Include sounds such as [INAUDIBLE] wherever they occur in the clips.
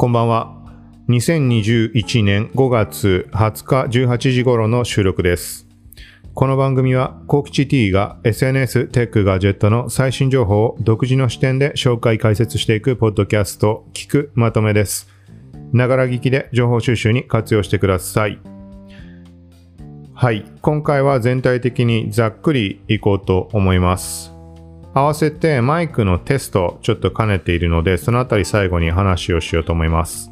こんばんは。2021年5月20日18時頃の収録です。この番組は、コキチ T が SNS、テック、ガジェットの最新情報を独自の視点で紹介解説していくポッドキャスト、聞くまとめです。ながら聞きで情報収集に活用してください。はい。今回は全体的にざっくりいこうと思います。合わせてマイクのテストちょっと兼ねているので、そのあたり最後に話をしようと思います。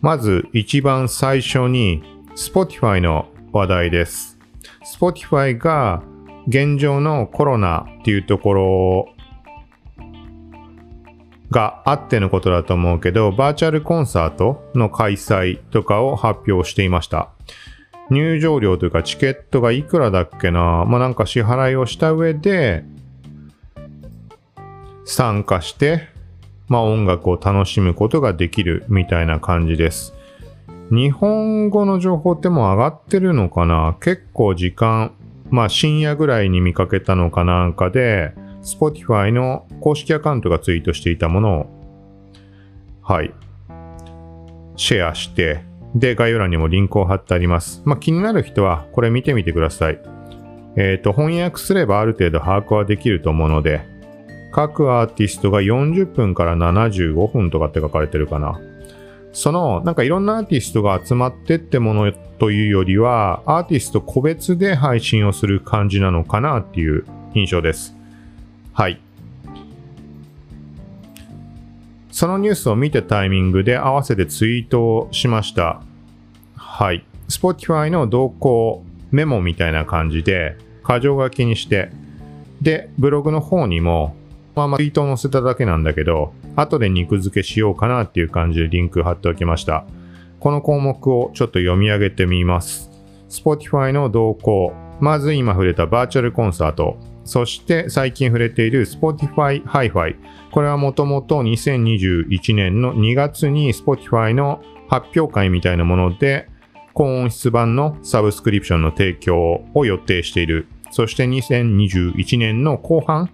まず一番最初に Spotify の話題です。Spotify が現状のコロナっていうところがあってのことだと思うけど、バーチャルコンサートの開催とかを発表していました。入場料というかチケットがいくらだっけなまあなんか支払いをした上で参加して、まあ音楽を楽しむことができるみたいな感じです。日本語の情報ってもう上がってるのかな？結構時間、まあ深夜ぐらいに見かけたのかなんかで、Spotify の公式アカウントがツイートしていたものを、はい、シェアして、で、概要欄にもリンクを貼ってあります。まあ気になる人はこれ見てみてください。えっ、と、翻訳すればある程度把握はできると思うので、各アーティストが40分から75分とかって書かれてるかな。その、なんかいろんなアーティストが集まってってものというよりは、アーティスト個別で配信をする感じなのかなっていう印象です。はい。そのニュースを見たタイミングで合わせてツイートをしました。はい。Spotify の動向メモみたいな感じで、箇条書きにして、で、ブログの方にも、ままツイートを載せただけなんだけど、後で肉付けしようかなっていう感じでリンク貼っておきました。この項目をちょっと読み上げてみます。Spotify の動向。まず今触れたバーチャルコンサート。そして最近触れている Spotify Hi-Fi。これはもともと2021年の2月に Spotify の発表会みたいなもので、高音質版のサブスクリプションの提供を予定している。そして2021年の後半、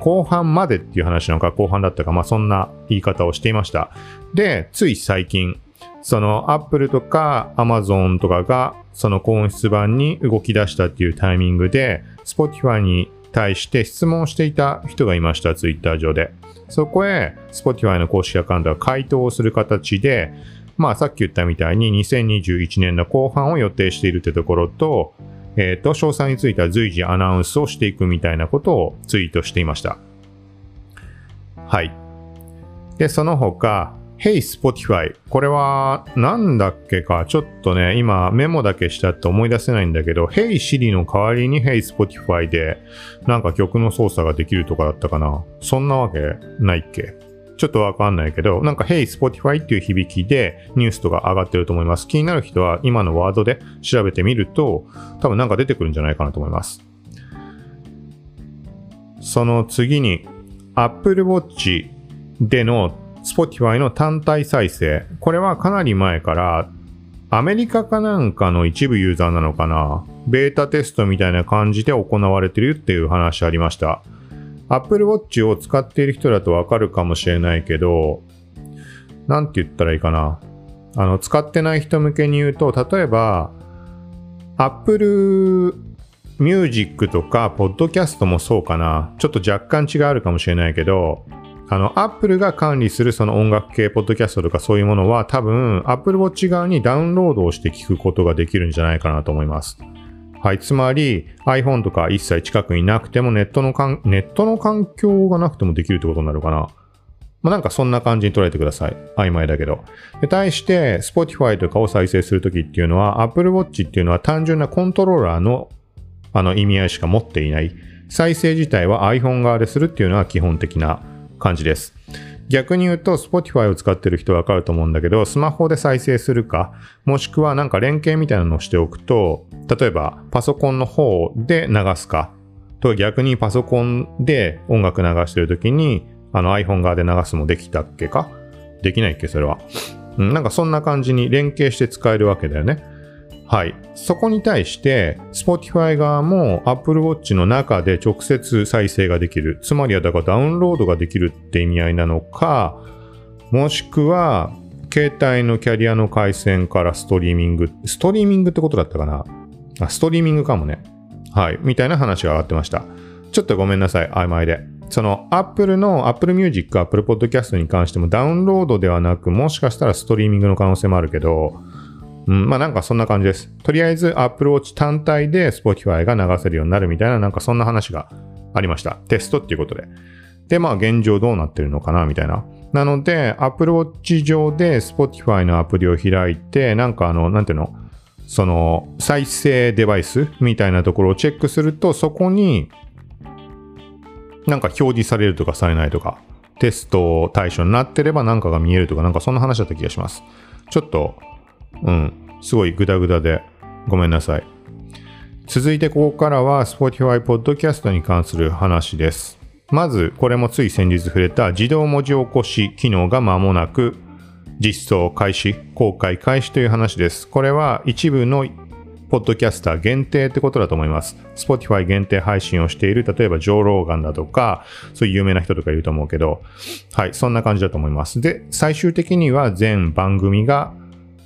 後半までっていう話なのか後半だったか、まあそんな言い方をしていました。で、つい最近、その Apple とか Amazon とかがその高音質版に動き出したっていうタイミングで Spotify に対して質問していた人がいました、Twitter 上で。そこへ Spotify の公式アカウントが回答をする形で、まあさっき言ったみたいに2021年の後半を予定しているってところと、えっ、と、詳細については随時アナウンスをしていくみたいなことをツイートしていました。はい。で、その他、Hey Spotify。これは、なんだっけか？ちょっとね、今メモだけしたって思い出せないんだけど、Hey Siri の代わりに Hey Spotify で、なんか曲の操作ができるとかだったかな？そんなわけないっけ？ちょっとわかんないけど、なんか Hey Spotify っていう響きでニュースとか上がってると思います。気になる人は今のワードで調べてみると、多分なんか出てくるんじゃないかなと思います。その次に、Apple Watch での Spotify の単体再生。これはかなり前から、アメリカかなんかの一部ユーザーなのかなベータテストみたいな感じで行われてるっていう話ありました。Apple Watch を使っている人だとわかるかもしれないけど、なんて言ったらいいかな。あの、使ってない人向けに言うと、例えば、Apple Music とか、Podcast もそうかな。ちょっと若干違いあるかもしれないけど、あの、Apple が管理するその音楽系、ポッドキャストとかそういうものは多分 Apple Watch 側にダウンロードをして聞くことができるんじゃないかなと思います。はい。つまり iPhone とか一切近くになくてもネットのかん、ネットの環境がなくてもできるってことになるかな。まあ、なんかそんな感じに捉えてください。曖昧だけど。で、対して Spotify とかを再生するときっていうのは Apple Watch っていうのは単純なコントローラーのあの意味合いしか持っていない。再生自体は iPhone 側でするっていうのは基本的な感じです。逆に言うと、Spotify を使ってる人わかると思うんだけど、スマホで再生するか、もしくはなんか連携みたいなのをしておくと、例えばパソコンの方で流すか、と逆にパソコンで音楽流してるときに、あの iPhone 側で流すもできたっけか？できないっけ？それは。うん、なんかそんな感じに連携して使えるわけだよね。はい。そこに対して、Spotify 側も Apple Watch の中で直接再生ができる。つまりはだからダウンロードができるって意味合いなのか、もしくは、携帯のキャリアの回線からストリーミング、ストリーミングってことだったかな？あ、ストリーミングかもね。はい。みたいな話が上がってました。ちょっとごめんなさい。曖昧で。その Apple の Apple Music、Apple Podcast に関してもダウンロードではなく、もしかしたらストリーミングの可能性もあるけど、うん、まあなんかそんな感じです。とりあえず Apple Watch 単体で Spotify が流せるようになるみたいな、なんかそんな話がありました。テストっていうことで。で、まあ現状どうなってるのかなみたいな。なので、Apple Watch 上で Spotify のアプリを開いて、なんかあの、なんていうの？その再生デバイスみたいなところをチェックすると、そこになんか表示されるとかされないとか、テスト対象になってれば何かが見えるとか、なんかそんな話だった気がします。ちょっと、うん、すごいグダグダでごめんなさい。続いてここからは Spotify Podcast に関する話です。まず、これもつい先日触れた自動文字起こし機能が間もなく実装開始、公開開始という話です。これは一部のポッドキャスター限定ってことだと思います。Spotify 限定配信をしている、例えばジョー・ローガンだとか、そういう有名な人とかいると思うけど、はい、そんな感じだと思います。で、最終的には全番組が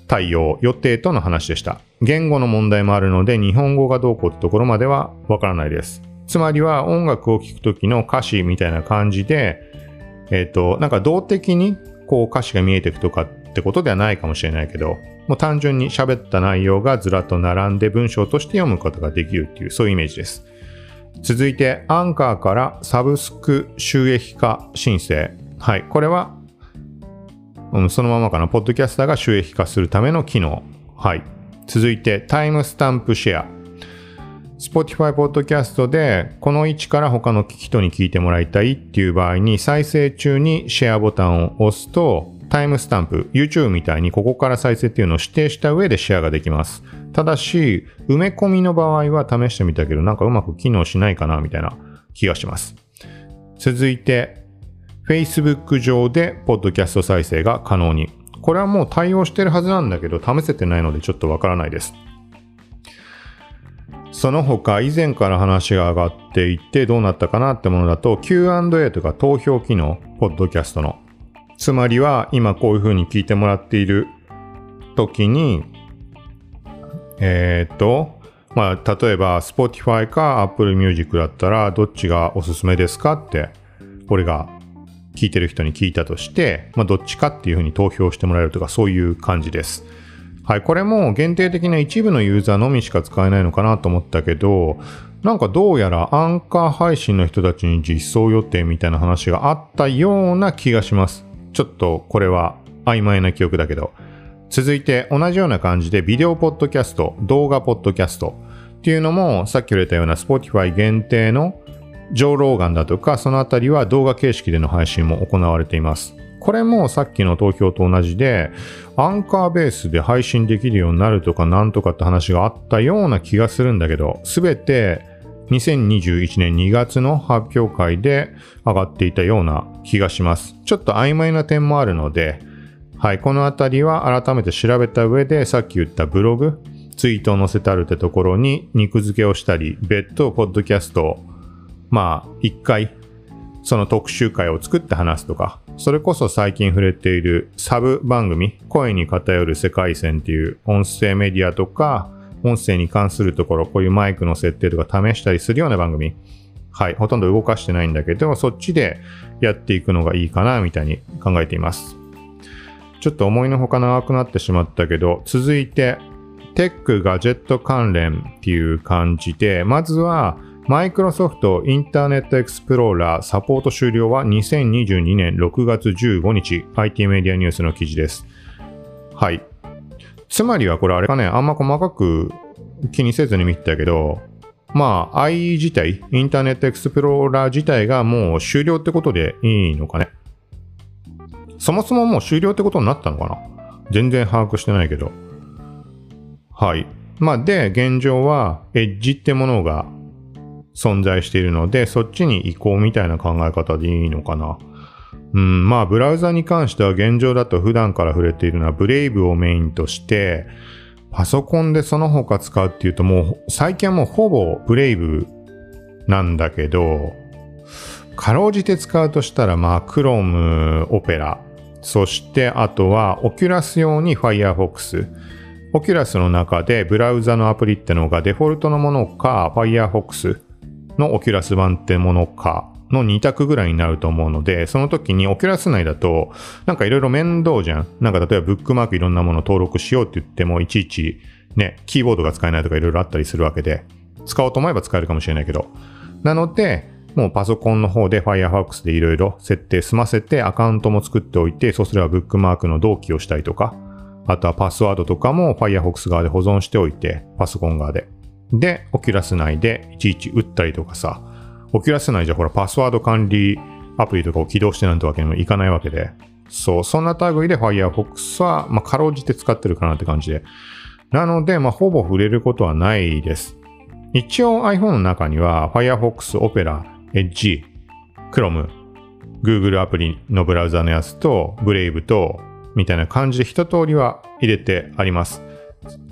対応予定との話でした。言語の問題もあるので、日本語がどうこうってところまではわからないです。つまりは音楽を聴くときの歌詞みたいな感じで、えっ、ー、と、なんか動的にこう歌詞が見えていくとかってことではないかもしれないけど、もう単純に喋った内容がずらっと並んで文章として読むことができるっていう、そういうイメージです。続いて、アンカーからサブスク収益化申請。はい。これは、うん、そのままかな。ポッドキャスターが収益化するための機能。はい。続いて、タイムスタンプシェア。Spotify Podcast でこの位置から他の人に聞いてもらいたいっていう場合に再生中にシェアボタンを押すとタイムスタンプ、YouTube みたいにここから再生っていうのを指定した上でシェアができます。ただし、埋め込みの場合は試してみたけど、なんかうまく機能しないかなみたいな気がします。続いて、Facebook 上でポッドキャスト再生が可能に。これはもう対応してるはずなんだけど、試せてないのでちょっとわからないです。その他、以前から話が上がっていてどうなったかなってものだと、Q&A とか投票機能、ポッドキャストの。つまりは今こういう風に聞いてもらっている時に、えっ、と、まあ、例えば Spotify か Apple Music だったらどっちがおすすめですかって、俺が聞いてる人に聞いたとして、まあ、どっちかっていう風に投票してもらえるとかそういう感じです。はい、これも限定的な一部のユーザーのみしか使えないのかなと思ったけど、なんかどうやらアンカー配信の人たちに実装予定みたいな話があったような気がします。ちょっとこれは曖昧な記憶だけど。続いて同じような感じでビデオポッドキャスト、動画ポッドキャストっていうのもさっき言ったような Spotify 限定のジョー・ローガンだとかそのあたりは動画形式での配信も行われています。これもさっきの投票と同じでアンカーベースで配信できるようになるとかなんとかって話があったような気がするんだけどすべて2021年2月の発表会で上がっていたような気がします。ちょっと曖昧な点もあるので、はい、このあたりは改めて調べた上で、さっき言ったブログ、ツイートを載せてあるってところに肉付けをしたり、別途ポッドキャストを、まあ、一回、その特集会を作って話すとか、それこそ最近触れているサブ番組、声に偏る世界線っていう音声メディアとか、音声に関するところ、こういうマイクの設定とか試したりするような番組、はい、ほとんど動かしてないんだけど、そっちでやっていくのがいいかな、みたいに考えています。ちょっと思いのほか長くなってしまったけど、続いて、テック、ガジェット関連っていう感じで、まずは、マイクロソフトインターネットエクスプローラーサポート終了は2022年6月15日 IT メディアニュースの記事です。はい。つまりはこれあれかね、あんま細かく気にせずに見てたけど、まあ IE 自体、インターネットエクスプローラー自体がもう終了ってことでいいのかね。そもそももう終了ってことになったのかな？全然把握してないけど。はい。まあで、現状はエッジってものが存在しているので、そっちに移行みたいな考え方でいいのかな。うん、まあ、ブラウザに関しては現状だと普段から触れているのはブレイブをメインとして、パソコンでその他使うっていうともう、最近はもうほぼブレイブなんだけど、かろうじて使うとしたら、まあ、クローム、オペラ、そしてあとは Oculus 用に Firefox。Oculus の中でブラウザのアプリってのがデフォルトのものか Firefox の Oculus 版ってものかの2択ぐらいになると思うので、その時に Oculus 内だとなんかいろいろ面倒じゃん。なんか例えばブックマークいろんなもの登録しようって言ってもいちいちね、キーボードが使えないとかいろいろあったりするわけで、使おうと思えば使えるかもしれないけど。なので、もうパソコンの方で Firefox でいろいろ設定済ませてアカウントも作っておいて、そうすればブックマークの同期をしたりとか、あとはパスワードとかも Firefox 側で保存しておいて、パソコン側で。で、オキュラス内でいちいち打ったりとかさ、オキュラス内じゃほらパスワード管理アプリとかを起動してなんてわけにもいかないわけで、そう、そんな類で Firefox は、まあ、かろうじて使ってるかなって感じで。なので、まあ、ほぼ触れることはないです。一応 iPhone の中には Firefox、Opera、Edge、Chrome、Google アプリのブラウザのやつと Brave とみたいな感じで一通りは入れてあります。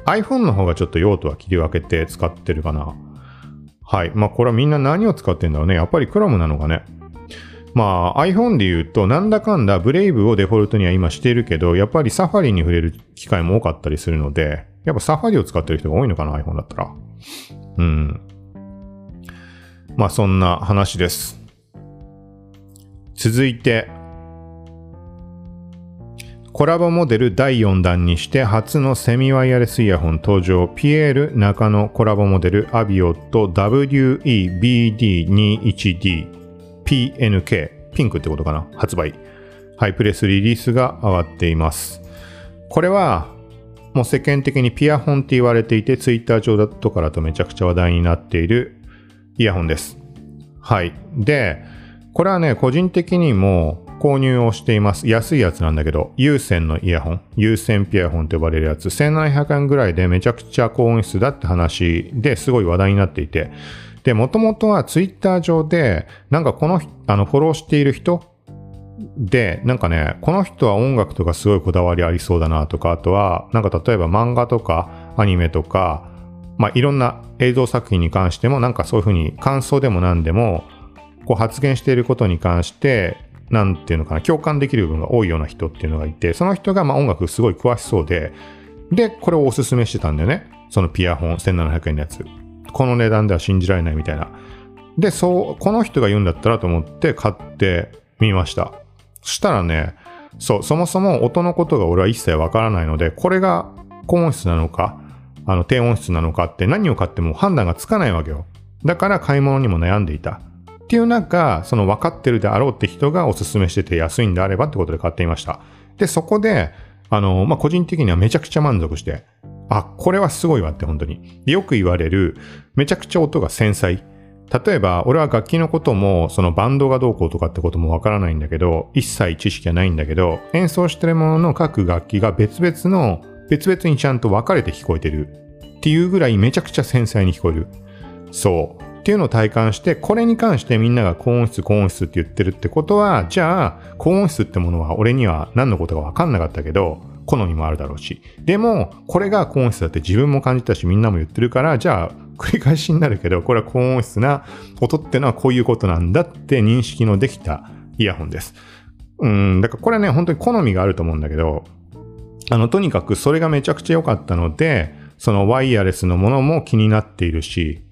iPhone の方がちょっと用途は切り分けて使ってるかな。はい。まあこれはみんな何を使ってんだろうね。やっぱり Chrome なのかね。まあ iPhone で言うとなんだかんだ Brave をデフォルトには今しているけど、やっぱり Safari に触れる機会も多かったりするので、やっぱ Safari を使ってる人が多いのかな iPhone だったら。うん。まあそんな話です。続いて、コラボモデル第4弾にして初のセミワイヤレスイヤホン登場。ピエール中野コラボモデルアビオット WEBD21D PNK ピンクってことかな？発売。ハイプレスリリースが上がっています。これはもう世間的にピアホンって言われていて、ツイッター上だとかだとめちゃくちゃ話題になっているイヤホンです。はい。で、これはね、個人的にも購入をしています。安いやつなんだけど、有線のイヤホン、有線ピアホンと呼ばれるやつ、1700円ぐらいでめちゃくちゃ高音質だって話ですごい話題になっていて、で、もともとはツイッター上で、なんかこの、あの、フォローしている人で、なんかね、この人は音楽とかすごいこだわりありそうだなとか、あとは、なんか例えば漫画とかアニメとか、まあいろんな映像作品に関しても、なんかそういうふうに感想でも何でも、こう発言していることに関して、なんていうのかな、共感できる部分が多いような人っていうのがいて、その人がまあ音楽すごい詳しそうで、で、これをおすすめしてたんだよね。そのピアホン1700円のやつ。この値段では信じられないみたいな。で、そう、この人が言うんだったらと思って買ってみました。そしたらね、そう、そもそも音のことが俺は一切わからないので、これが高音質なのか、あの低音質なのかって何を買っても判断がつかないわけよ。だから買い物にも悩んでいた。っていう中、その分かってるであろうって人がおすすめしてて安いんであればってことで買っていました。で、そこで、あの、まあ、個人的にはめちゃくちゃ満足して、あ、これはすごいわって本当に。よく言われる、めちゃくちゃ音が繊細。例えば、俺は楽器のことも、そのバンドがどうこうとかってこともわからないんだけど、一切知識はないんだけど、演奏してるものの各楽器が別々の、別々にちゃんと分かれて聞こえてる。っていうぐらいめちゃくちゃ繊細に聞こえる。そう。っていうのを体感して、これに関してみんなが高音質、高音質って言ってるってことは、じゃあ、高音質ってものは俺には何のことか分かんなかったけど、好みもあるだろうし。でも、これが高音質だって自分も感じたし、みんなも言ってるから、じゃあ、繰り返しになるけど、これは高音質な音ってのはこういうことなんだって認識のできたイヤホンです。うん、だからこれね、本当に好みがあると思うんだけど、あの、とにかくそれがめちゃくちゃ良かったので、そのワイヤレスのものも気になっているし、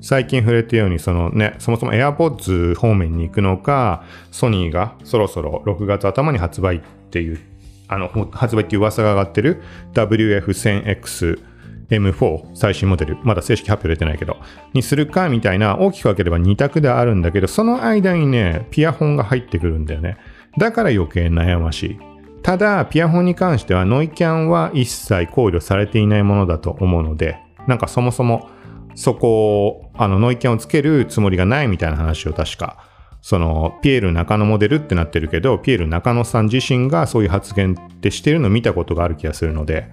最近触れたように、そのね、そもそも AirPods 方面に行くのか、ソニーがそろそろ6月頭に発売っていう、あの、発売っていう噂が上がってる WF1000X M4 最新モデル、まだ正式発表出てないけど、にするかみたいな大きく分ければ2択であるんだけど、その間にね、ピアホンが入ってくるんだよね。だから余計悩ましい。ただ、ピアホンに関してはノイキャンは一切考慮されていないものだと思うので、なんかそもそもそこを、あの、ノイキャンをつけるつもりがないみたいな話を確か、その、ピエール中野モデルってなってるけど、ピエール中野さん自身がそういう発言ってしてるのを見たことがある気がするので、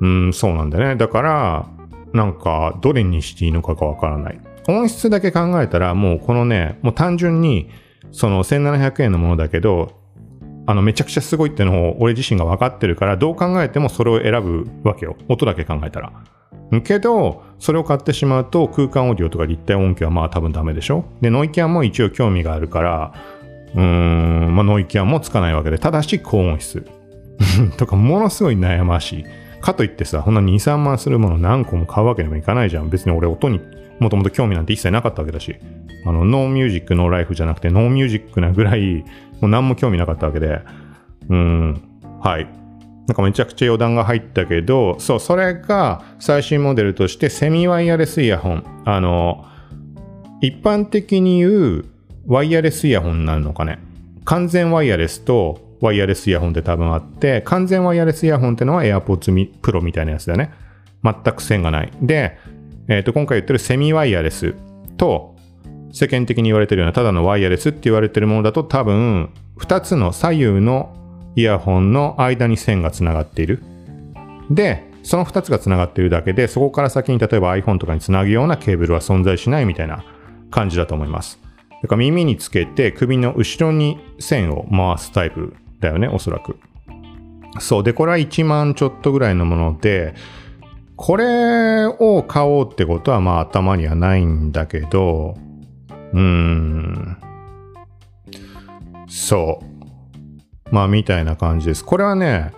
うん、そうなんだね。だから、なんか、どれにしていいのかがわからない。音質だけ考えたら、もうこのね、もう単純に、その1700円のものだけど、あの、めちゃくちゃすごいってのを俺自身が分かってるから、どう考えてもそれを選ぶわけよ。音だけ考えたら。けど、それを買ってしまうと空間オーディオとか立体音響はまあ多分ダメでしょ？で、ノイキャンも一応興味があるから、うーん、まあ、ノイキャンもつかないわけで、ただし高音質。[LAUGHS] とか、ものすごい悩ましい。かといってさ、ほんな2、3万するもの何個も買うわけにもいかないじゃん。別に俺音にもともと興味なんて一切なかったわけだし。あの、 no music, no life じゃなくて、 no music なぐらい、もう何も興味なかったわけで。うーん、はい。なんかめちゃくちゃ余談が入ったけど、そう、それが最新モデルとしてセミワイヤレスイヤホン。あの、一般的に言うワイヤレスイヤホンになるのかね。完全ワイヤレスとワイヤレスイヤホンって多分あって、完全ワイヤレスイヤホンってのは AirPods Pro みたいなやつだね。全く線がない。で、えっ、ー、と、今回言ってるセミワイヤレスと、世間的に言われてるようなただのワイヤレスって言われてるものだと多分、2つの左右のイヤホンの間に線がつながっている。で、その2つがつながっているだけで、そこから先に例えば iPhone とかにつなぐようなケーブルは存在しないみたいな感じだと思います。だから耳につけて首の後ろに線を回すタイプだよね、おそらく。そう。で、これは1万ちょっとぐらいのもので、これを買おうってことはまあ頭にはないんだけど、うーん。そう。まあみたいな感じです。これはね、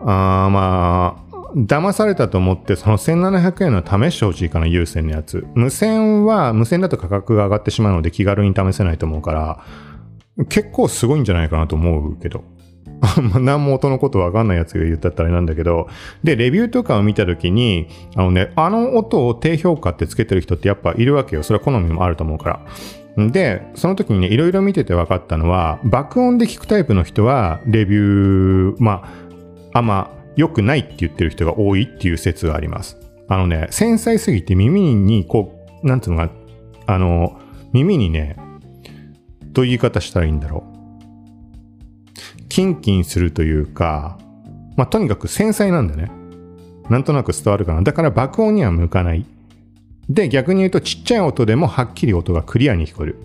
あまあ、騙されたと思ってその1700円の試してほしいかな有線のやつ無線は無線だと価格が上がってしまうので気軽に試せないと思うから結構すごいんじゃないかなと思うけど [LAUGHS] 何も音のことわかんないやつが言ったったらあれなんだけど、で、レビューとかを見たときに、あのね、あの音を低評価ってつけてる人ってやっぱいるわけよ。それは好みもあると思うから。で、その時にね、いろいろ見てて分かったのは、爆音で聞くタイプの人は、レビュー、まあ、あんま良くないって言ってる人が多いっていう説があります。あのね、繊細すぎて耳にこう、なんつうのが、あの、耳にね、どういう言い方したらいいんだろう。キンキンするというか、まあ、とにかく繊細なんだね。なんとなく伝わるかな。だから爆音には向かない。で、逆に言うとちっちゃい音でもはっきり音がクリアに聞こえる。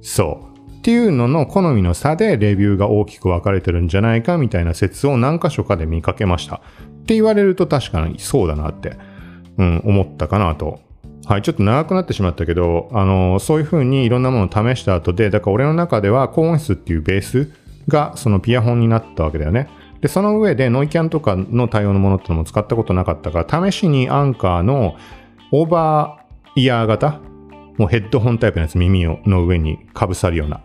そう。っていうのの好みの差でレビューが大きく分かれてるんじゃないかみたいな説を何箇所かで見かけました。って言われると確かにそうだなって、うん、思ったかなと。はい、ちょっと長くなってしまったけど、あの、そういう風にいろんなものを試した後で、だから俺の中では高音質っていうベースがそのピアホンになったわけだよね。で、その上でノイキャンとかの対応のものってのも使ったことなかったから、試しにアンカーのオーバーイヤー型？もうヘッドホンタイプのやつ耳の上にかぶさるような。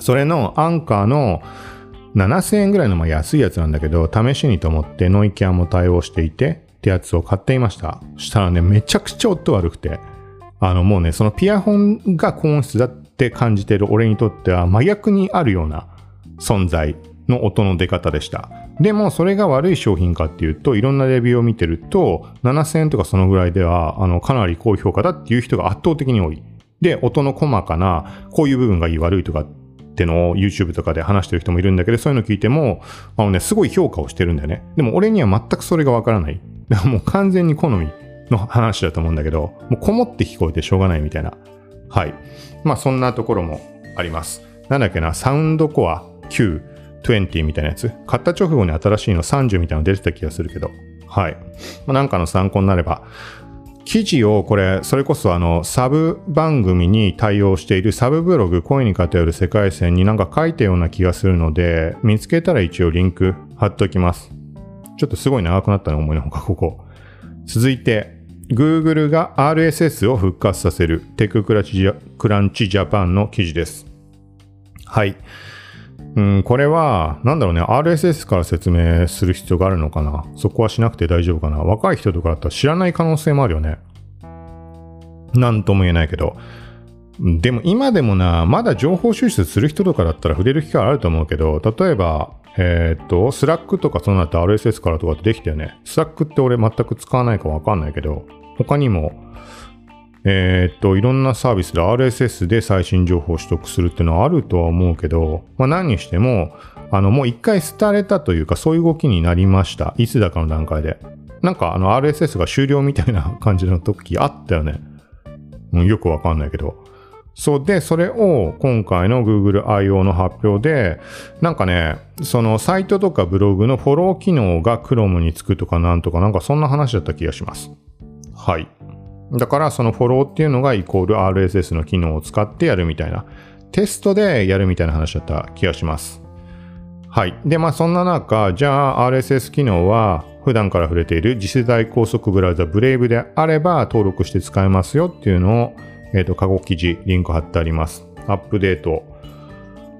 それのアンカーの7000円ぐらいのまあ安いやつなんだけど、試しにと思ってノイキャンも対応していてってやつを買っていました。したらね、めちゃくちゃ音悪くて、あのもうね、そのピアホンが高音質だって感じてる俺にとっては真逆にあるような存在。の音の出方でした。でもそれが悪い商品かっていうと、いろんなレビューを見てると、7000円とかそのぐらいでは、あの、かなり高評価だっていう人が圧倒的に多い。で、音の細かな、こういう部分がいい悪いとかってのを YouTube とかで話してる人もいるんだけど、そういうの聞いても、あのね、すごい評価をしてるんだよね。でも俺には全くそれがわからない。[LAUGHS] もう完全に好みの話だと思うんだけど、もうこもって聞こえてしょうがないみたいな。はい。まあそんなところもあります。なんだっけな、サウンドコア20みたいなやつ？買った直後に新しいの30みたいなの出てた気がするけど。はい。まあ、なんかの参考になれば記事をこれ、それこそあの、サブ番組に対応しているサブブログ、恋に偏る世界線になんか書いたような気がするので、見つけたら一応リンク貼っておきます。ちょっとすごい長くなったね、思いのほか、ここ。続いて、Google が RSS を復活させるテッククランチジャパンの記事です。はい。うん、これは、なんだろうね、RSS から説明する必要があるのかな？そこはしなくて大丈夫かな？若い人とかだったら知らない可能性もあるよね。なんとも言えないけど。でも今でもな、まだ情報収集する人とかだったら触れる機会あると思うけど、例えば、えー、っと、スラックとかそうなって RSS からとかってできたよね。スラックって俺全く使わないかわかんないけど、他にも、えー、っと、いろんなサービスで RSS で最新情報を取得するっていうのはあるとは思うけど、まあ何にしても、あの、もう一回廃れたというか、そういう動きになりました。いつだかの段階で。なんかあの RSS が終了みたいな感じの時あったよね。うん、よくわかんないけど。そうで、それを今回の Google I.O. の発表で、なんかね、そのサイトとかブログのフォロー機能が Chrome につくとかなんとかなんかそんな話だった気がします。はい。だからそのフォローっていうのがイコール RSS の機能を使ってやるみたいな。テストでやるみたいな話だった気がします。はい。で、まあそんな中、じゃあ RSS 機能は普段から触れている次世代高速ブラウザブレイブであれば登録して使えますよっていうのを、えっ、ー、と、過去記事、リンク貼ってあります。アップデート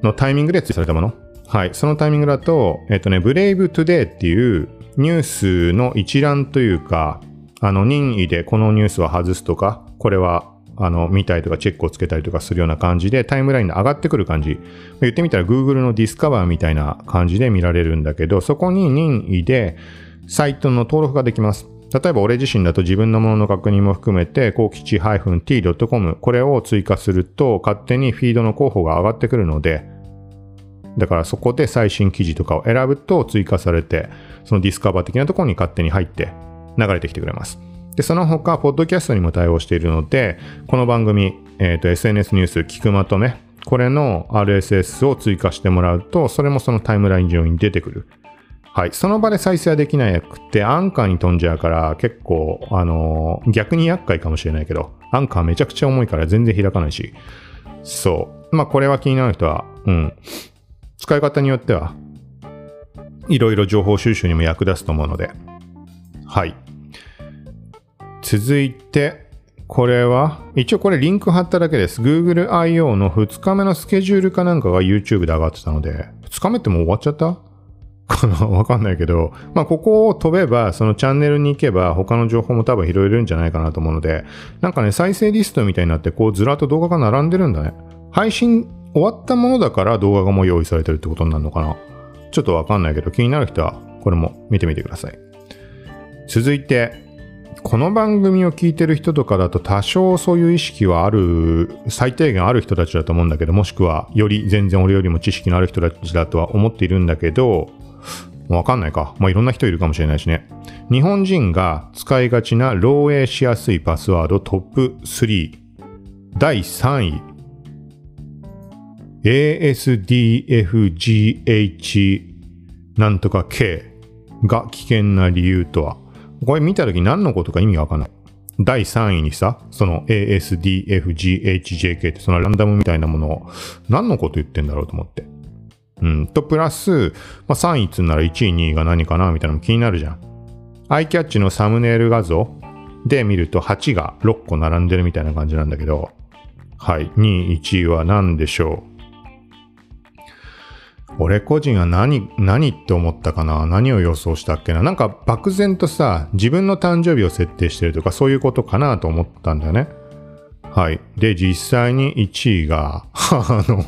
のタイミングで追加されたもの。はい。そのタイミングだと、えっ、ー、とね、ブレイブトゥデイっていうニュースの一覧というか、あの、任意でこのニュースは外すとか、これはあの、見たりとかチェックをつけたりとかするような感じでタイムラインで上がってくる感じ。言ってみたら Google のディスカバーみたいな感じで見られるんだけど、そこに任意でサイトの登録ができます。例えば俺自身だと自分のものの確認も含めて、幸吉 -t.com これを追加すると勝手にフィードの候補が上がってくるので、だからそこで最新記事とかを選ぶと追加されて、そのディスカバー的なところに勝手に入って流れてきてくれます。で、その他、ポッドキャストにも対応しているので、この番組、えっ、ー、と、SNS ニュース聞くまとめ、これの RSS を追加してもらうと、それもそのタイムライン上に出てくる。はい。その場で再生はできなくて、アンカーに飛んじゃうから、結構、あのー、逆に厄介かもしれないけど、アンカーめちゃくちゃ重いから全然開かないし。そう。まあ、これは気になる人は、うん。使い方によっては、いろいろ情報収集にも役立つと思うので、はい。続いて、これは、一応これリンク貼っただけです。Google I.O. の2日目のスケジュールかなんかが YouTube で上がってたので、2日目ってもう終わっちゃった？[LAUGHS] かなわかんないけど、まあ、ここを飛べば、そのチャンネルに行けば、他の情報も多分拾えるんじゃないかなと思うので、なんかね、再生リストみたいになって、こう、ずらっと動画が並んでるんだね。配信終わったものだから動画がもう用意されてるってことになるのかなちょっとわかんないけど、気になる人は、これも見てみてください。続いて、この番組を聞いてる人とかだと多少そういう意識はある、最低限ある人たちだと思うんだけど、もしくはより全然俺よりも知識のある人たちだとは思っているんだけど、わかんないか。まあ、いろんな人いるかもしれないしね。日本人が使いがちな漏洩しやすいパスワードトップ3。第3位。ASDFGH なんとか K が危険な理由とは？これ見たとき何のことか意味わかんない。第3位にさ、その ASDFGHJK ってそのランダムみたいなものを何のこと言ってんだろうと思って。うん。と、プラス、まあ、3位っつうなら1位、2位が何かなみたいなのも気になるじゃん。iCatch のサムネイル画像で見ると8が6個並んでるみたいな感じなんだけど、はい。2位、1位は何でしょう？俺個人は何、何って思ったかな？何を予想したっけな？なんか漠然とさ、自分の誕生日を設定してるとかそういうことかなと思ったんだよね。はい。で、実際に1位が、あの、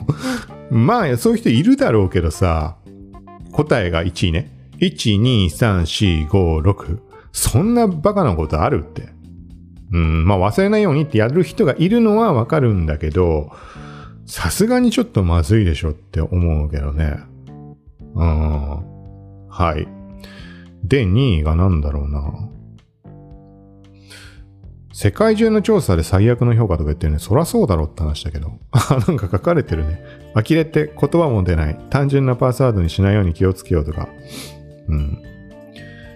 まあ、そういう人いるだろうけどさ、答えが1位ね。1、2、3、4、5、6。そんなバカなことあるって。うん、まあ忘れないようにってやる人がいるのはわかるんだけど、さすがにちょっとまずいでしょって思うけどね。うん。はい。で、2位が何だろうな。世界中の調査で最悪の評価とか言ってるね。そらそうだろって話だけど。あ、[LAUGHS] なんか書かれてるね。呆れて言葉も出ない。単純なパスワードにしないように気をつけようとか。うん。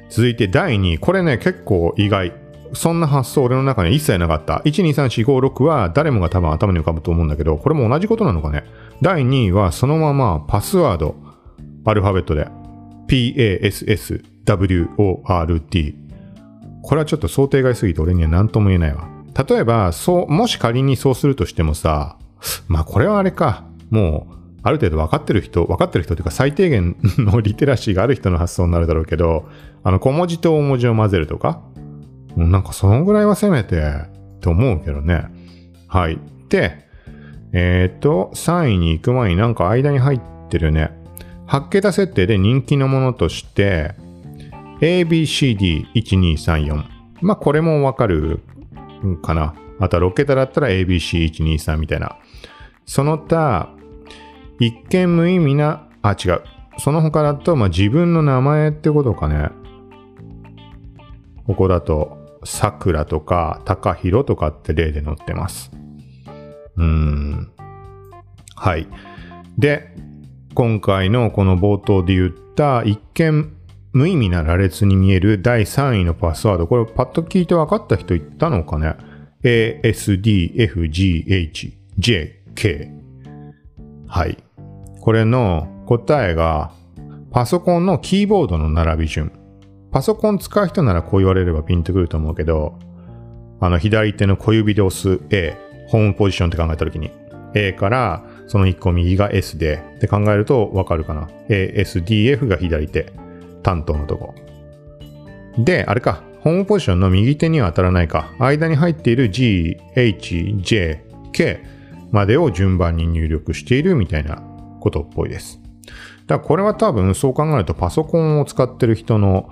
続いて第2位。これね、結構意外。そんな発想俺の中には一切なかった。123456は誰もが多分頭に浮かぶと思うんだけど、これも同じことなのかね。第2位はそのままパスワード、アルファベットで PASSWORD。これはちょっと想定外すぎて俺には何とも言えないわ。例えば、そう、もし仮にそうするとしてもさ、まあこれはあれか。もう、ある程度分かってる人、分かってる人というか最低限のリテラシーがある人の発想になるだろうけど、あの小文字と大文字を混ぜるとか、なんかそのぐらいはせめて、と思うけどね。はい。で、えっ、ー、と、3位に行く前になんか間に入ってるね。8桁設定で人気のものとして、ABCD1234。まあ、これもわかるかな。あとは6桁だったら ABC123 みたいな。その他、一見無意味な、あ、違う。その他だと、まあ、自分の名前ってことかね。ここだと、さくらとか、たかひろとかって例で載ってます。うん。はい。で、今回のこの冒頭で言った一見無意味な羅列に見える第3位のパスワード。これパッと聞いて分かった人いったのかね ?ASDFGHJK。はい。これの答えが、パソコンのキーボードの並び順。パソコン使う人ならこう言われればピンとくると思うけど、あの左手の小指で押す A、ホームポジションって考えたときに、A からその1個右が S で、って考えるとわかるかな。A、S、D、F が左手、担当のとこ。で、あれか、ホームポジションの右手には当たらないか。間に入っている G、H、J、K までを順番に入力しているみたいなことっぽいです。だからこれは多分そう考えるとパソコンを使ってる人の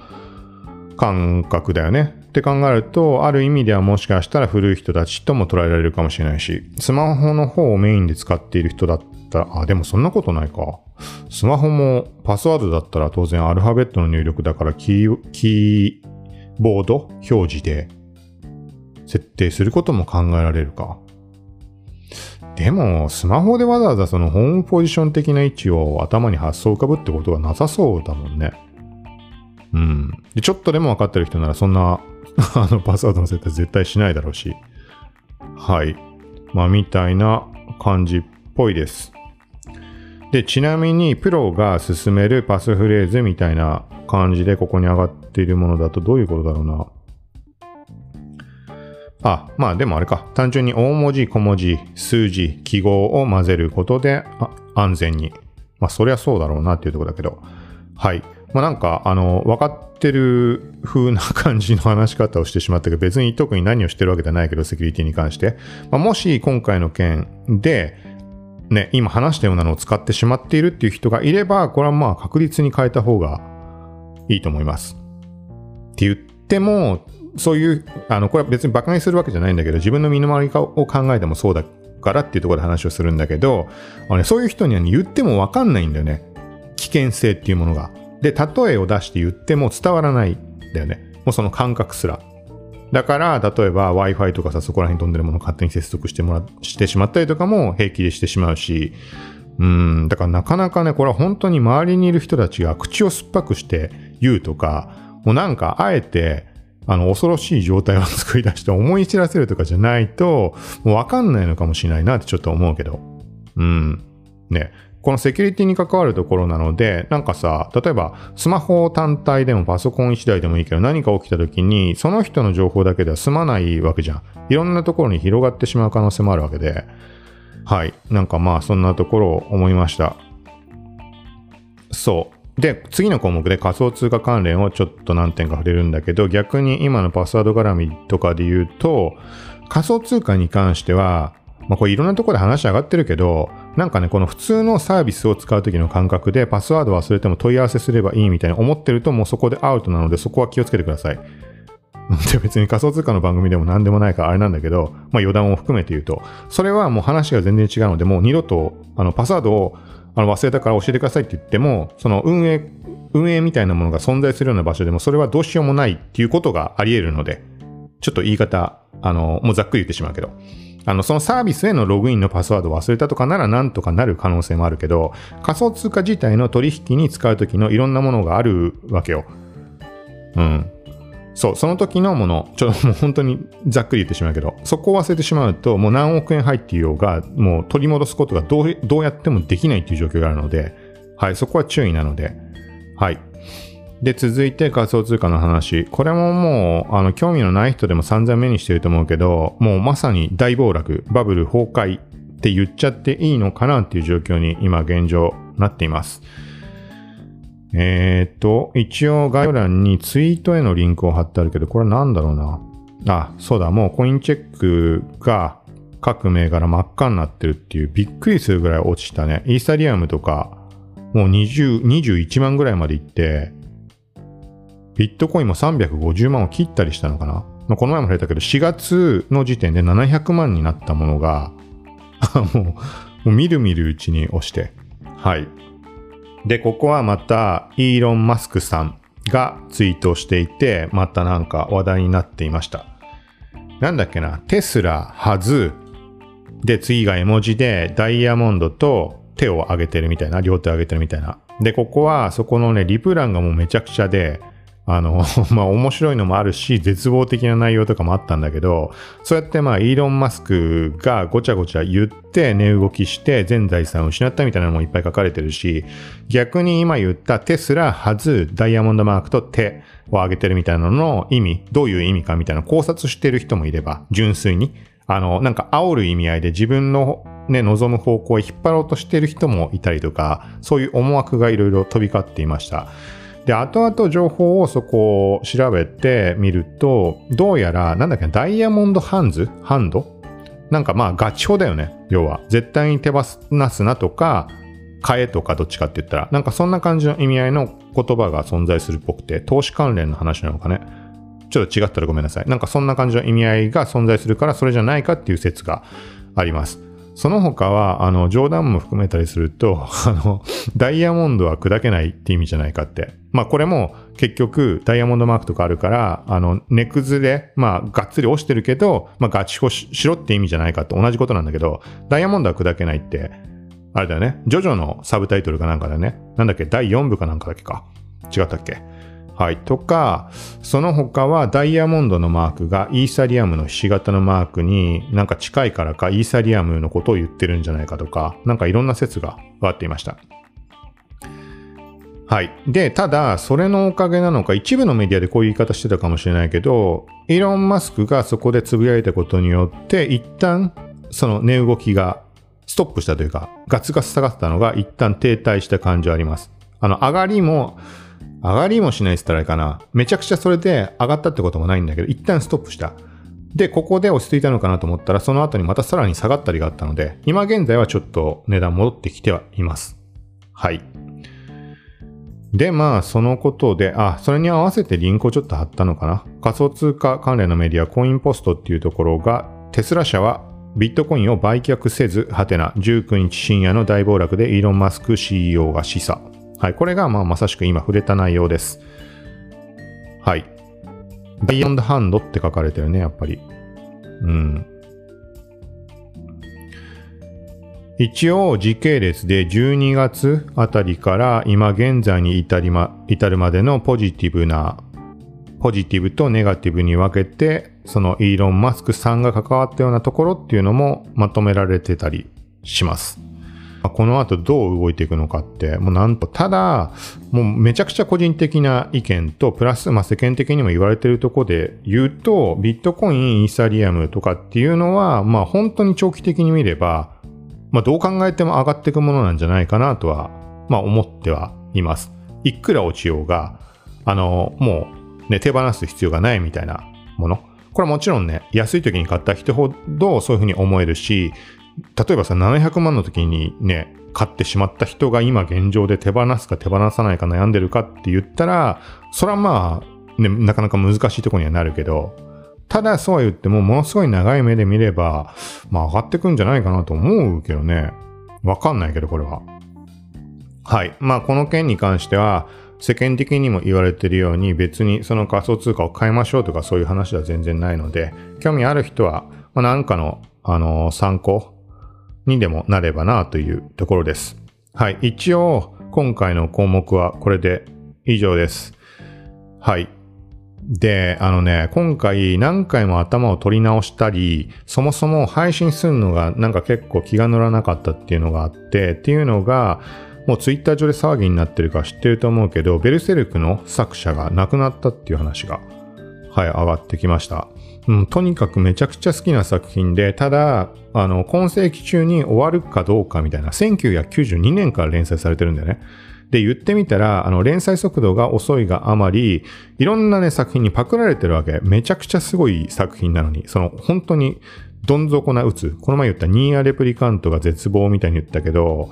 感覚だよね。って考えると、ある意味ではもしかしたら古い人たちとも捉えられるかもしれないし、スマホの方をメインで使っている人だったら、あ、でもそんなことないか。スマホもパスワードだったら当然アルファベットの入力だからキー、キーボード表示で設定することも考えられるか。でも、スマホでわざわざそのホームポジション的な位置を頭に発想浮かぶってことがなさそうだもんね。うん。で、ちょっとでも分かってる人ならそんな [LAUGHS] あの、パスワードの設定絶対しないだろうし。はい。まあ、みたいな感じっぽいです。で、ちなみに、プロが進めるパスフレーズみたいな感じでここに上がっているものだとどういうことだろうな。あ、まあでもあれか。単純に大文字、小文字、数字、記号を混ぜることで安全に。まあそりゃそうだろうなっていうとこだけど。はい。まあなんか、あの、分かってる風な感じの話し方をしてしまったけど、別に特に何をしてるわけじゃないけど、セキュリティに関して。まあ、もし今回の件で、ね、今話したようなのを使ってしまっているっていう人がいれば、これはまあ確実に変えた方がいいと思います。って言っても、そういう、あの、これは別に馬鹿にするわけじゃないんだけど、自分の身の回りを考えてもそうだからっていうところで話をするんだけど、あのね、そういう人には、ね、言ってもわかんないんだよね。危険性っていうものが。で、例えを出して言っても伝わらないんだよね。もうその感覚すら。だから、例えば Wi-Fi とかさ、そこら辺飛んでるものを勝手に接続してもら、してしまったりとかも平気でしてしまうし、うん、だからなかなかね、これは本当に周りにいる人たちが口を酸っぱくして言うとか、もうなんかあえて、あの、恐ろしい状態を作り出して思い知らせるとかじゃないと、もうわかんないのかもしれないなってちょっと思うけど。うん。ね。このセキュリティに関わるところなので、なんかさ、例えばスマホ単体でもパソコン1台でもいいけど何か起きた時にその人の情報だけでは済まないわけじゃん。いろんなところに広がってしまう可能性もあるわけで、はい。なんかまあそんなところを思いました。そう。で、次の項目で仮想通貨関連をちょっと何点か触れるんだけど、逆に今のパスワード絡みとかで言うと、仮想通貨に関しては、まあこれいろんなところで話上がってるけど、なんかね、この普通のサービスを使う時の感覚でパスワード忘れても問い合わせすればいいみたいに思ってるともうそこでアウトなのでそこは気をつけてください。[LAUGHS] で別に仮想通貨の番組でも何でもないからあれなんだけど、まあ余談を含めて言うと、それはもう話が全然違うので、もう二度とあのパスワードをあの忘れたから教えてくださいって言っても、その運営、運営みたいなものが存在するような場所でもそれはどうしようもないっていうことがあり得るので、ちょっと言い方、あの、もうざっくり言ってしまうけど、あの、そのサービスへのログインのパスワードを忘れたとかならなんとかなる可能性もあるけど、仮想通貨自体の取引に使う時のいろんなものがあるわけよ。うん。そう、その時のもの、ちょっともう本当にざっくり言ってしまうけど、そこを忘れてしまうと、もう何億円入っていようが、もう取り戻すことがどうどうやってもできないっていう状況があるので、はい、そこは注意なので、はい。で、続いて仮想通貨の話。これももう、あの、興味のない人でも散々目にしてると思うけど、もうまさに大暴落、バブル崩壊って言っちゃっていいのかなっていう状況に今現状なっています。えー、っと、一応概要欄にツイートへのリンクを貼ってあるけど、これなんだろうな。あ、そうだ、もうコインチェックが各銘柄真っ赤になってるっていうびっくりするぐらい落ちたね。イーサリアムとか、もう20、21万ぐらいまで行って、ビットコインも350万を切ったりしたのかな、まあ、この前も触れたけど、4月の時点で700万になったものが [LAUGHS] もう、もうみるみるうちに押して。はい。で、ここはまた、イーロン・マスクさんがツイートしていて、またなんか話題になっていました。なんだっけな、テスラ、はず、で、次が絵文字で、ダイヤモンドと手を上げてるみたいな、両手を上げてるみたいな。で、ここは、そこのね、リプ欄がもうめちゃくちゃで、あの、[LAUGHS] まあ面白いのもあるし、絶望的な内容とかもあったんだけど、そうやってまあイーロン・マスクがごちゃごちゃ言って値動きして全財産を失ったみたいなのもいっぱい書かれてるし、逆に今言ったテスラ、ハズ、ダイヤモンドマークと手を上げてるみたいなのの意味、どういう意味かみたいな考察してる人もいれば、純粋に。あの、なんか煽る意味合いで自分のね、望む方向へ引っ張ろうとしてる人もいたりとか、そういう思惑がいろいろ飛び交っていました。で、後々情報をそこを調べてみると、どうやら、なんだっけ、ダイヤモンドハンズ？ハンド？なんかまあガチ法だよね。要は。絶対に手放すなとか、買えとかどっちかって言ったら、なんかそんな感じの意味合いの言葉が存在するっぽくて、投資関連の話なのかね。ちょっと違ったらごめんなさい。なんかそんな感じの意味合いが存在するから、それじゃないかっていう説があります。その他は、あの、冗談も含めたりすると、あの、ダイヤモンドは砕けないって意味じゃないかって。まあこれも結局ダイヤモンドマークとかあるから、あの、値崩れ、まあがっつり押してるけど、まあガチホしろって意味じゃないかって同じことなんだけど、ダイヤモンドは砕けないって、あれだよね。ジョジョのサブタイトルかなんかだよね。なんだっけ？第4部かなんかだっけか。違ったっけ？はい。とか、その他はダイヤモンドのマークがイーサリアムのひし形のマークになんか近いからかイーサリアムのことを言ってるんじゃないかとか、なんかいろんな説が上がっていました。はい。で、ただ、それのおかげなのか、一部のメディアでこういう言い方してたかもしれないけど、イーロン・マスクがそこでつぶやいたことによって、一旦、その値動きがストップしたというか、ガツガツ下がったのが一旦停滞した感じはあります。あの、上がりも、上がりもしないって言ったらいいかな。めちゃくちゃそれで上がったってこともないんだけど、一旦ストップした。で、ここで落ち着いたのかなと思ったら、その後にまたさらに下がったりがあったので、今現在はちょっと値段戻ってきてはいます。はい。で、まあ、そのことで、あ、それに合わせてリンクをちょっと貼ったのかな。仮想通貨関連のメディア、コインポストっていうところが、テスラ社はビットコインを売却せず、はてな、19日深夜の大暴落でイーロン・マスク CEO が示唆。はい、これがまあまさしく今触れた内容です。はい。ダイヤモンドハンドって書かれてるね、やっぱり。うん。一応時系列で12月あたりから今現在に至りま、至るまでのポジティブな、ポジティブとネガティブに分けて、そのイーロン・マスクさんが関わったようなところっていうのもまとめられてたりします。この後どう動いていくのかって、もうなんと、ただ、もうめちゃくちゃ個人的な意見と、プラス、まあ世間的にも言われてるところで言うと、ビットコイン、イーサリアムとかっていうのは、まあ本当に長期的に見れば、まあどう考えても上がっていくものなんじゃないかなとは、まあ思ってはいます。いくら落ちようが、あの、もうね、手放す必要がないみたいなもの。これはもちろんね、安い時に買った人ほどそういうふうに思えるし、例えばさ、700万の時にね、買ってしまった人が今現状で手放すか手放さないか悩んでるかって言ったら、それはまあ、ね、なかなか難しいところにはなるけど、ただそうは言っても、ものすごい長い目で見れば、まあ上がってくんじゃないかなと思うけどね。わかんないけど、これは。はい。まあこの件に関しては、世間的にも言われてるように別にその仮想通貨を買いましょうとかそういう話は全然ないので、興味ある人は、まあ、なんかの、あのー、参考にでもなればなというところです。はい。一応、今回の項目はこれで以上です。はい。で、あのね、今回何回も頭を取り直したり、そもそも配信するのがなんか結構気が乗らなかったっていうのがあって、っていうのが、もうツイッター上で騒ぎになってるか知ってると思うけど、ベルセルクの作者が亡くなったっていう話が、はい、上がってきました。うん、とにかくめちゃくちゃ好きな作品で、ただ、あの、今世紀中に終わるかどうかみたいな、1992年から連載されてるんだよね。で、言ってみたら、あの、連載速度が遅いがあまり、いろんなね、作品にパクられてるわけ。めちゃくちゃすごい作品なのに、その、本当に、どん底な打つ。この前言ったニーアレプリカントが絶望みたいに言ったけど、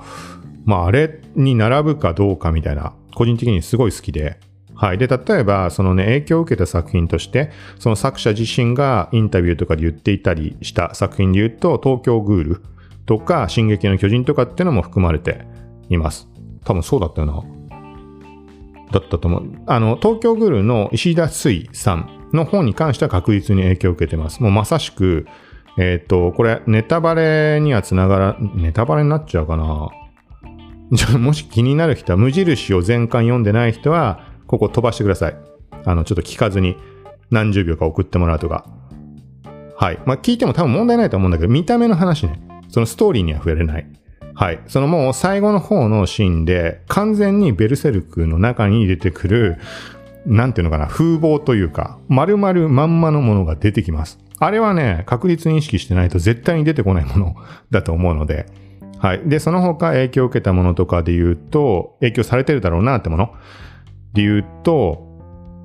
まあ、あれに並ぶかどうかみたいな、個人的にすごい好きで、はい。で、例えば、そのね、影響を受けた作品として、その作者自身がインタビューとかで言っていたりした作品で言うと、東京グールとか、進撃の巨人とかっていうのも含まれています。多分そうだったよな。だったと思う。あの、東京グールの石田水さんの方に関しては確実に影響を受けてます。もうまさしく、えっ、ー、と、これ、ネタバレにはつながら、ネタバレになっちゃうかな。じゃあ、もし気になる人は、無印を全巻読んでない人は、ここ飛ばしてください。あの、ちょっと聞かずに何十秒か送ってもらうとか。はい。まあ、聞いても多分問題ないと思うんだけど、見た目の話ね。そのストーリーには触れない。はい。そのもう最後の方のシーンで、完全にベルセルクの中に出てくる、なんていうのかな、風貌というか、丸々まんまのものが出てきます。あれはね、確実に意識してないと絶対に出てこないもの [LAUGHS] だと思うので、はい。で、その他影響を受けたものとかで言うと、影響されてるだろうなってもので言うと、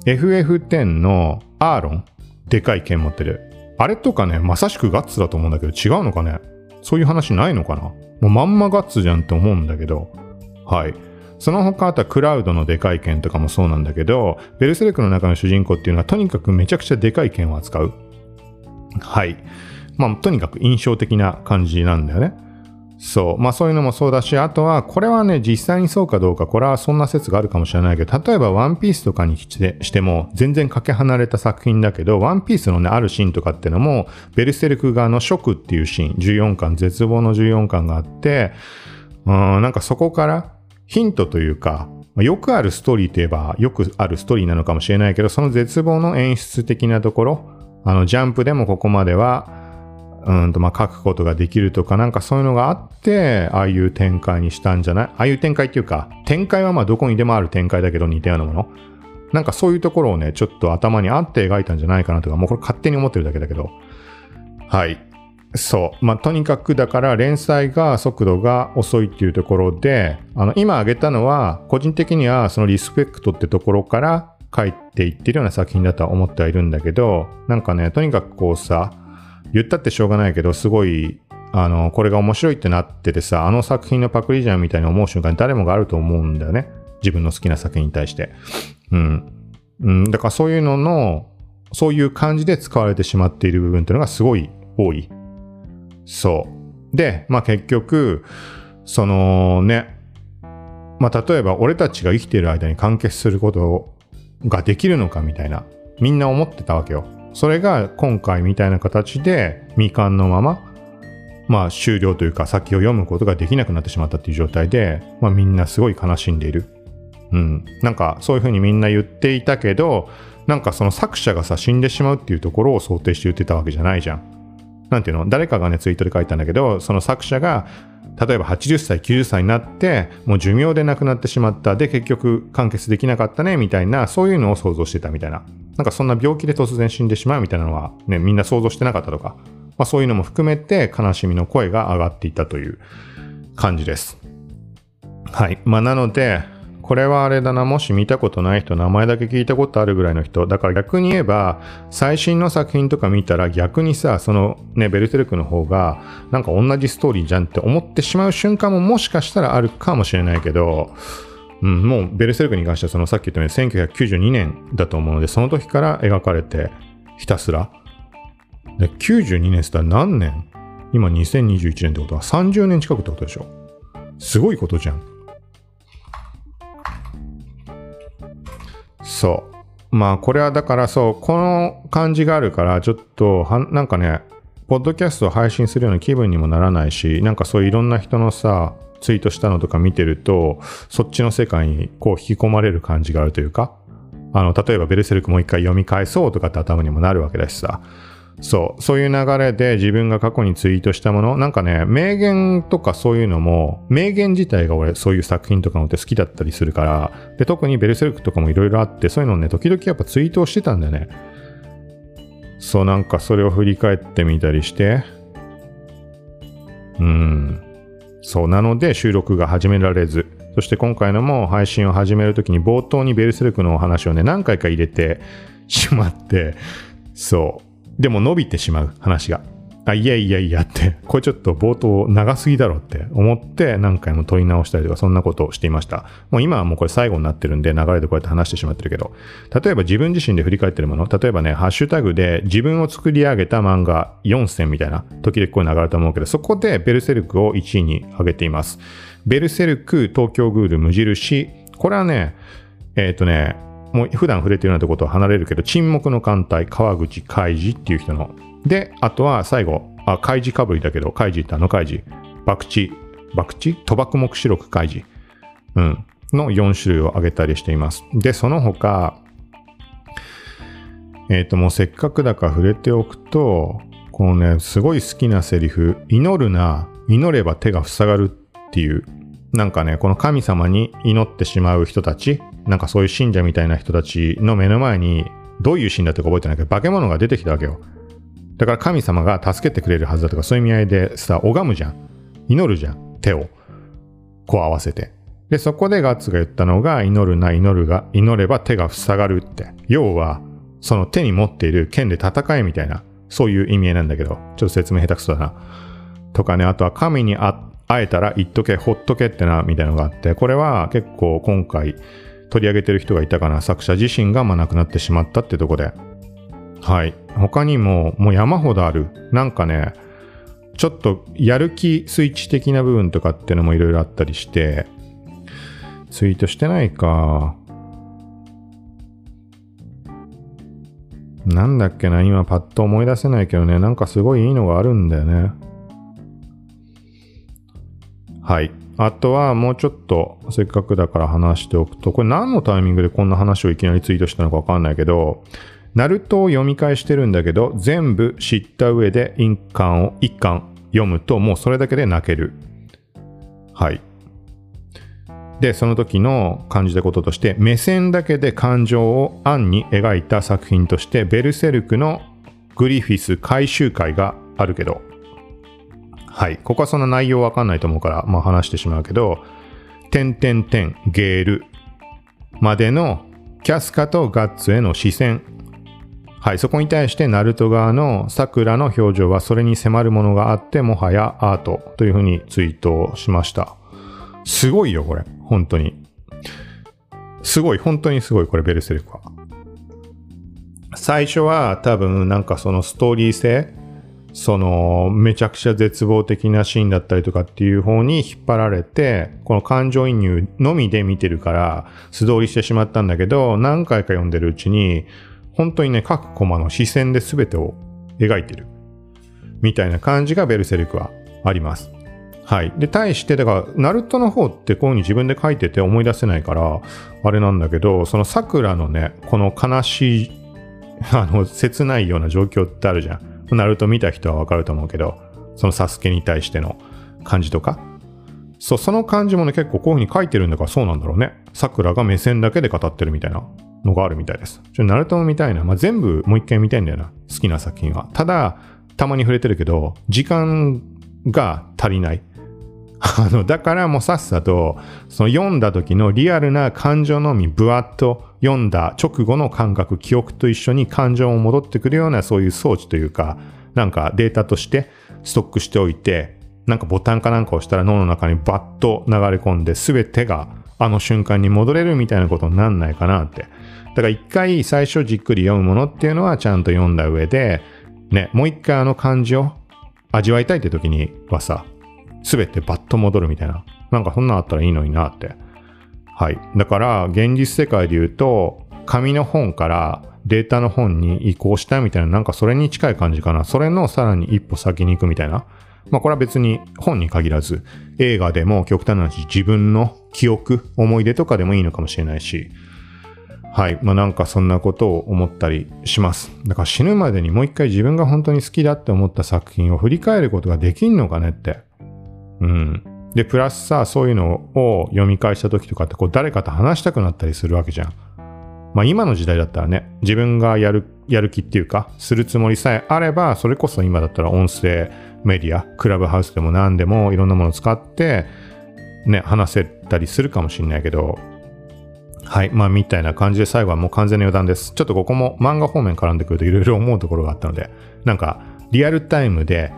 FF10 のアーロン、でかい剣持ってる。あれとかね、まさしくガッツだと思うんだけど、違うのかね？そういう話ないのかな？もうまんまガッツじゃんって思うんだけど、はい。その他あとはクラウドのでかい剣とかもそうなんだけど、ベルセルクの中の主人公っていうのはとにかくめちゃくちゃでかい剣を扱う。はい。まあ、とにかく印象的な感じなんだよね。そう。まあそういうのもそうだし、あとは、これはね、実際にそうかどうか、これはそんな説があるかもしれないけど、例えばワンピースとかにしても、全然かけ離れた作品だけど、ワンピースのね、あるシーンとかってのも、ベルセルク側のショクっていうシーン、14巻、絶望の14巻があって、うん、なんかそこからヒントというか、よくあるストーリーといえば、よくあるストーリーなのかもしれないけど、その絶望の演出的なところ、あの、ジャンプでもここまでは、うんとまあ書くことができるとかなんかそういうのがあってああいう展開にしたんじゃない？ああいう展開っていうか展開はまあどこにでもある展開だけど似たようなもの。なんかそういうところをねちょっと頭にあって描いたんじゃないかなとかもうこれ勝手に思ってるだけだけど。はい。そう。まあとにかくだから連載が速度が遅いっていうところであの今挙げたのは個人的にはそのリスペクトってところから書いていってるような作品だとは思ってはいるんだけどなんかねとにかくこうさ言ったってしょうがないけど、すごい、あの、これが面白いってなっててさ、あの作品のパクリじゃんみたいに思う瞬間に誰もがあると思うんだよね。自分の好きな作品に対して。うん。うん、だからそういうのの、そういう感じで使われてしまっている部分っていうのがすごい多い。そう。で、まあ結局、そのね、まあ例えば俺たちが生きている間に完結することができるのかみたいな、みんな思ってたわけよ。それが今回みたいな形で未完のまま、まあ終了というか先を読むことができなくなってしまったっていう状態で、まあみんなすごい悲しんでいる。うん。なんかそういうふうにみんな言っていたけど、なんかその作者がさ死んでしまうっていうところを想定して言ってたわけじゃないじゃん。なんていうの？誰かがねツイートで書いたんだけど、その作者が例えば80歳、90歳になって、もう寿命で亡くなってしまった。で、結局完結できなかったね、みたいな、そういうのを想像してたみたいな。なんかそんな病気で突然死んでしまうみたいなのは、ね、みんな想像してなかったとか、まあそういうのも含めて悲しみの声が上がっていたという感じです。はい。まあなので、これはあれだな、もし見たことない人、名前だけ聞いたことあるぐらいの人、だから逆に言えば、最新の作品とか見たら逆にさ、そのね、ベルセルクの方が、なんか同じストーリーじゃんって思ってしまう瞬間ももしかしたらあるかもしれないけど、うん、もうベルセルクに関してはそのさっき言ったように1992年だと思うので、その時から描かれてひたすら。で92年ってったら何年？今2021年ってことは30年近くってことでしょ？すごいことじゃん。そう。まあこれはだからそう、この感じがあるからちょっとは、なんかね、ポッドキャストを配信するような気分にもならないし、なんかそういういろんな人のさ、ツイートしたのとか見てると、そっちの世界にこう引き込まれる感じがあるというか、あの、例えばベルセルクもう一回読み返そうとかって頭にもなるわけだしさ。そう、そういう流れで自分が過去にツイートしたもの、なんかね、名言とかそういうのも、名言自体が俺そういう作品とかのって好きだったりするから、で、特にベルセルクとかもいろいろあって、そういうのね、時々やっぱツイートをしてたんだよね。そう、なんかそれを振り返ってみたりして、うん。そう、なので収録が始められず、そして今回のも配信を始めるときに冒頭にベルセルクのお話をね、何回か入れてしまって、そう。でも伸びてしまう話が。あ、いやいやいやって、これちょっと冒頭長すぎだろって思って何回も問い直したりとかそんなことをしていました。もう今はもうこれ最後になってるんで流れでこうやって話してしまってるけど、例えば自分自身で振り返ってるもの、例えばね、ハッシュタグで自分を作り上げた漫画4選みたいな、時々こう流れると思うけど、そこでベルセルクを1位に上げています。ベルセルク、東京グール、無印。これはね、えっ、ー、とね、もう普段触れてるようなとことは離れるけど、沈黙の艦隊、川口海二っていう人ので、あとは最後、あ、開示かぶりだけど、開示ってあの開示。博打、博打？賭博目視録開示。うん。の4種類を挙げたりしています。で、その他、えっ、と、もうせっかくだから触れておくと、このね、すごい好きなセリフ、祈るな、祈れば手が塞がるっていう、なんかね、この神様に祈ってしまう人たち、なんかそういう信者みたいな人たちの目の前に、どういうシーンだったか覚えてないけど、化け物が出てきたわけよ。だから神様が助けてくれるはずだとか、そういう意味合いでさ、拝むじゃん。祈るじゃん。手を。こう合わせて。で、そこでガッツが言ったのが、祈るな、祈るが、祈れば手が塞がるって。要は、その手に持っている剣で戦えみたいな、そういう意味合いなんだけど、ちょっと説明下手くそだな。とかね、あとは神に会えたら言っとけ、ほっとけってな、みたいなのがあって、これは結構今回取り上げてる人がいたかな、作者自身がまあ亡くなってしまったってとこで。はい。他にも、もう山ほどある。なんかね、ちょっとやる気スイッチ的な部分とかってのもいろいろあったりして、ツイートしてないか。なんだっけな、今パッと思い出せないけどね、なんかすごいいいのがあるんだよね。はい。あとはもうちょっとせっかくだから話しておくと、これ何のタイミングでこんな話をいきなりツイートしたのかわかんないけど、ナルトを読み返してるんだけど、全部知った上で印巻を一巻読むと、もうそれだけで泣ける。はい。で、その時の感じたこととして、目線だけで感情を暗に描いた作品として、ベルセルクのグリフィス回収会があるけど、はい。ここはそんな内容わかんないと思うから、まあ話してしまうけど、点点点ゲールまでのキャスカとガッツへの視線。はい。そこに対してナルト側の桜の表情はそれに迫るものがあって、もはやアートというふうにツイートしました。すごいよ、これ。本当に。すごい、本当にすごい、これ、ベルセルクは。最初は多分なんかそのストーリー性、そのめちゃくちゃ絶望的なシーンだったりとかっていう方に引っ張られて、この感情移入のみで見てるから素通りしてしまったんだけど、何回か読んでるうちに、本当にね、各コマの視線で全てを描いてる。みたいな感じがベルセルクはあります。はい。で、対して、だから、ナルトの方ってこういうふうに自分で書いてて思い出せないから、あれなんだけど、その桜のね、この悲しい、あの、切ないような状況ってあるじゃん。ナルト見た人はわかると思うけど、そのサスケに対しての感じとか？そう、その感じもね、結構こういうふうに書いてるんだからそうなんだろうね。桜が目線だけで語ってるみたいなのがあるみたいです。ちょ、ナルトも見たいな。まあ、全部もう一回見たいんだよな。好きな作品は。ただ、たまに触れてるけど、時間が足りない。あの、だからもうさっさと、その読んだ時のリアルな感情のみ、ぶわっと読んだ直後の感覚、記憶と一緒に感情も戻ってくるようなそういう装置というか、なんかデータとしてストックしておいて、なんかボタンかなんか押したら脳の中にバッと流れ込んで、全てがあの瞬間に戻れるみたいなことになんないかなって。だから一回最初じっくり読むものっていうのはちゃんと読んだ上で、ね、もう一回あの感じを味わいたいって時にはさ、すべてバッと戻るみたいな。なんかそんなあったらいいのになって。はい。だから、現実世界で言うと、紙の本からデータの本に移行したみたいな、なんかそれに近い感じかな。それのさらに一歩先に行くみたいな。まあこれは別に本に限らず、映画でも極端な話、自分の記憶、思い出とかでもいいのかもしれないし、はい。まあなんかそんなことを思ったりします。だから死ぬまでにもう一回自分が本当に好きだって思った作品を振り返ることができんのかねって。うん。で、プラスさ、そういうのを読み返した時とかって、こう、誰かと話したくなったりするわけじゃん。まあ今の時代だったらね、自分がやる、やる気っていうか、するつもりさえあれば、それこそ今だったら音声メディア、クラブハウスでも何でもいろんなものを使って、ね、話せたりするかもしんないけど、はい。まあ、みたいな感じで最後はもう完全に余談です。ちょっとここも漫画方面絡んでくるといろいろ思うところがあったので、なんか、リアルタイムで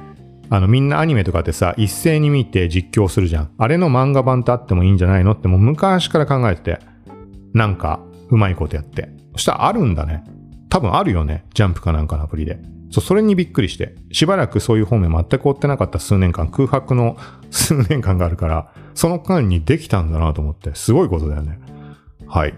あのみんなアニメとかってさ、一斉に見て実況するじゃん。あれの漫画版ってあってもいいんじゃないのってもう昔から考えてて、なんかうまいことやって。そしたらあるんだね。多分あるよね。ジャンプかなんかのアプリで。そう、それにびっくりして、しばらくそういう方面全く追ってなかった数年間、空白の [LAUGHS] 数年間があるから、その間にできたんだなと思って、すごいことだよね。はい。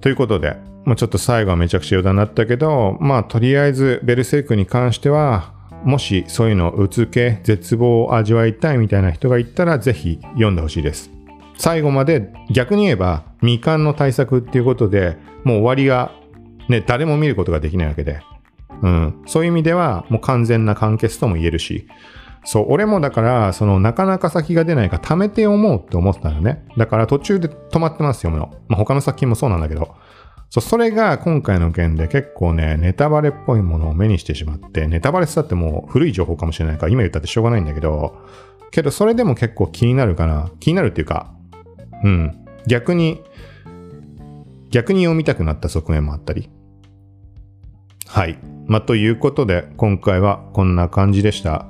ということで、まあ、ちょっと最後はめちゃくちゃ余談になったけど、まあとりあえずベルセイクに関しては、もしそういうのをうつけ、絶望を味わいたいみたいな人がいたら、ぜひ読んでほしいです。最後まで逆に言えば未完の対策っていうことでもう終わりがね、誰も見ることができないわけで。うん。そういう意味では、もう完全な完結とも言えるし。そう、俺もだから、その、なかなか先が出ないから貯めて思うって思ってたのね。だから途中で止まってますよ、もまあ、他の作品もそうなんだけど。そう、それが今回の件で結構ね、ネタバレっぽいものを目にしてしまって、ネタバレしたってもう古い情報かもしれないから、今言ったってしょうがないんだけど、けどそれでも結構気になるかな。気になるっていうか、うん。逆に、逆に読みたくなった側面もあったり。はい。まあ、ということで、今回はこんな感じでした。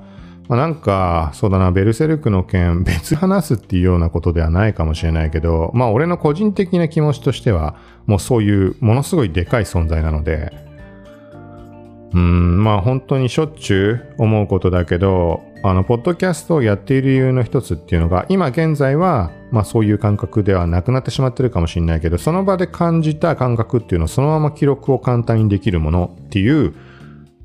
まあ、なんか、そうだな、ベルセルクの件、[LAUGHS] 別話すっていうようなことではないかもしれないけど、まあ、俺の個人的な気持ちとしては、もうそういうものすごいでかい存在なので、うん、まあ本当にしょっちゅう思うことだけど、あの、ポッドキャストをやっている理由の一つっていうのが、今現在は、まあそういう感覚ではなくなってしまってるかもしれないけど、その場で感じた感覚っていうのをそのまま記録を簡単にできるものっていう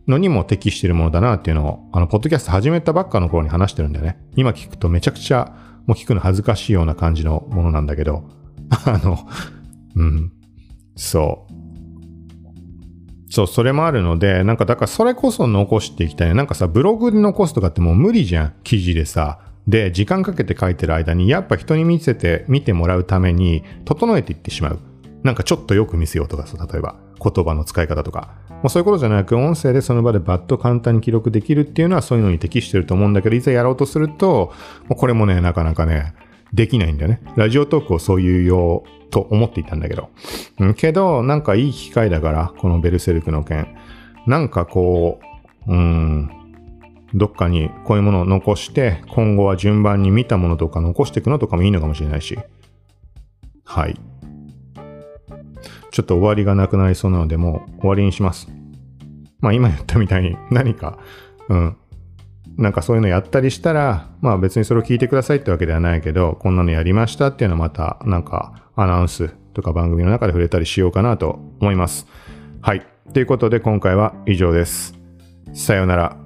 のにも適しているものだなっていうのを、あの、ポッドキャスト始めたばっかの頃に話してるんだよね。今聞くとめちゃくちゃ、もう聞くの恥ずかしいような感じのものなんだけど、[LAUGHS] あの、うん、そう。そう、それもあるので、なんかだからそれこそ残していきたいね。なんかさ、ブログで残すとかってもう無理じゃん。記事でさ。で、時間かけて書いてる間に、やっぱ人に見せて、見てもらうために、整えていってしまう。なんかちょっとよく見せようとかさ、例えば、言葉の使い方とか。まあ、そういうことじゃなく、音声でその場でバッと簡単に記録できるっていうのはそういうのに適してると思うんだけど、いざやろうとすると、これもね、なかなかね、できないんだよね。ラジオトークをそういう用と思っていたんだけど。うん、けど、なんかいい機会だから、このベルセルクの件。なんかこう、うん、どっかにこういうものを残して、今後は順番に見たものとか残していくのとかもいいのかもしれないし。はい。ちょっと終わりがなくなりそうなので、もう終わりにします。まあ今言ったみたいに [LAUGHS] 何か、うん、なんかそういうのやったりしたら、まあ別にそれを聞いてくださいってわけではないけど、こんなのやりましたっていうのはまた、なんかアナウンスとか番組の中で触れたりしようかなと思います。はい。ということで今回は以上です。さようなら。